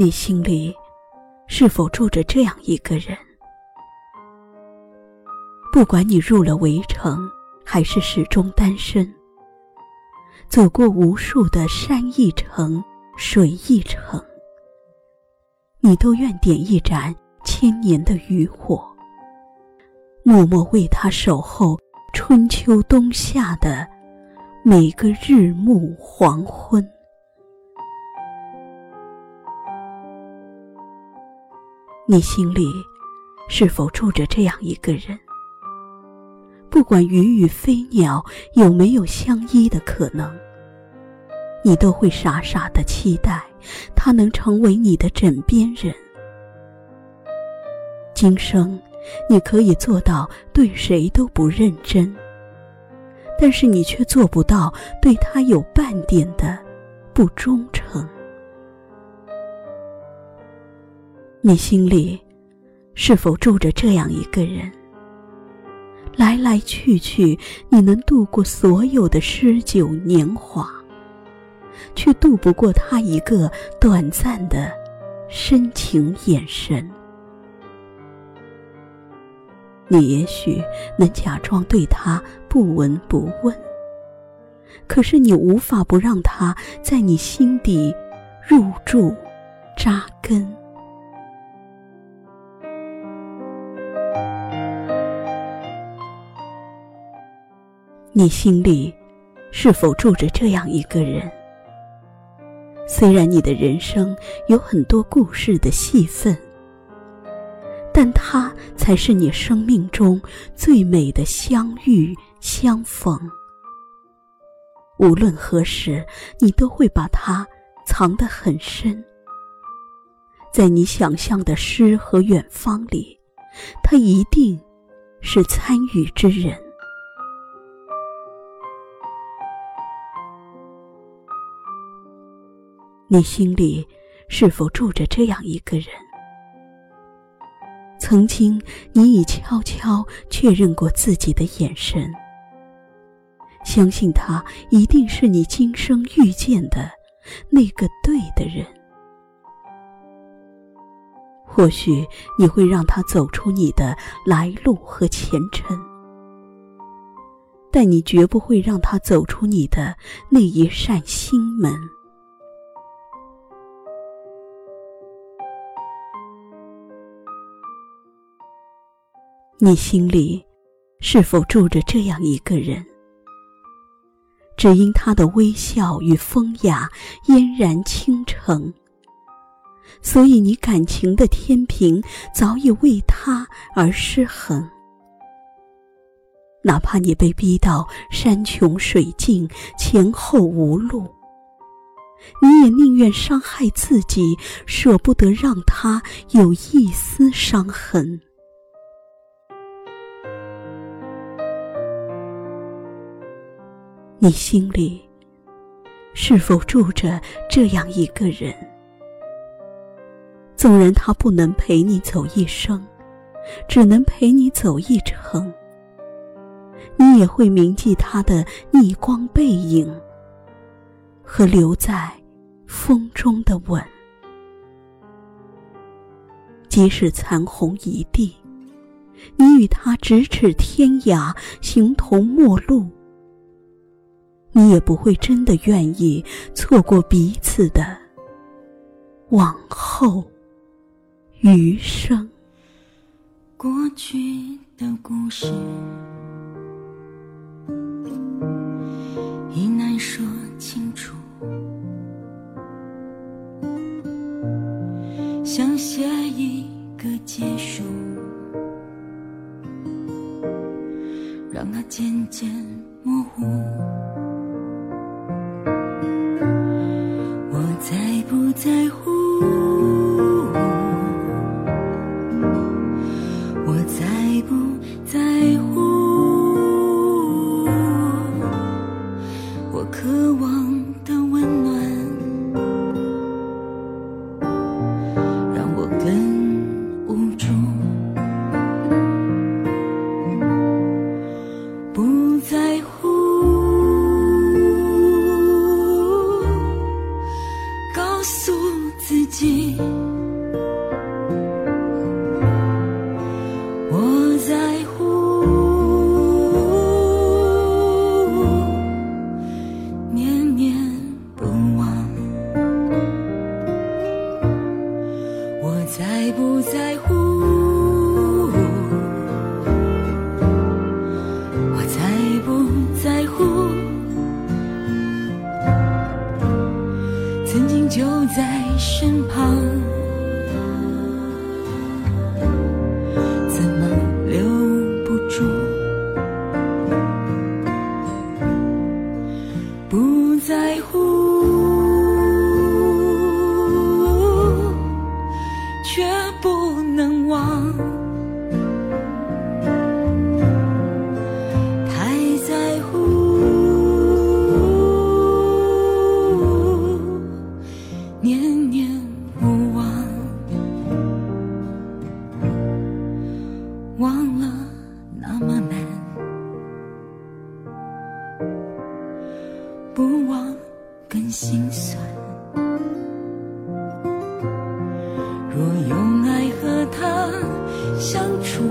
你心里是否住着这样一个人？不管你入了围城，还是始终单身，走过无数的山一程、水一程，你都愿点一盏千年的渔火，默默为他守候春秋冬夏的每个日暮黄昏。你心里是否住着这样一个人？不管鱼与飞鸟有没有相依的可能，你都会傻傻的期待他能成为你的枕边人。今生，你可以做到对谁都不认真，但是你却做不到对他有半点的不忠诚。你心里是否住着这样一个人？来来去去，你能度过所有的诗酒年华，却渡不过他一个短暂的深情眼神。你也许能假装对他不闻不问，可是你无法不让他在你心底入住、扎根。你心里是否住着这样一个人？虽然你的人生有很多故事的戏份，但他才是你生命中最美的相遇相逢。无论何时，你都会把它藏得很深，在你想象的诗和远方里，他一定是参与之人。你心里是否住着这样一个人？曾经，你已悄悄确认过自己的眼神，相信他一定是你今生遇见的那个对的人。或许你会让他走出你的来路和前尘，但你绝不会让他走出你的那一扇心门。你心里是否住着这样一个人？只因他的微笑与风雅嫣然倾城，所以你感情的天平早已为他而失衡。哪怕你被逼到山穷水尽、前后无路，你也宁愿伤害自己，舍不得让他有一丝伤痕。你心里是否住着这样一个人？纵然他不能陪你走一生，只能陪你走一程，你也会铭记他的逆光背影和留在风中的吻。即使残红一地，你与他咫尺天涯，形同陌路。你也不会真的愿意错过彼此的往后余生。过去的故事已难说清楚，想写一个结束，让它渐渐模糊。在乎。身旁若用爱和他相处，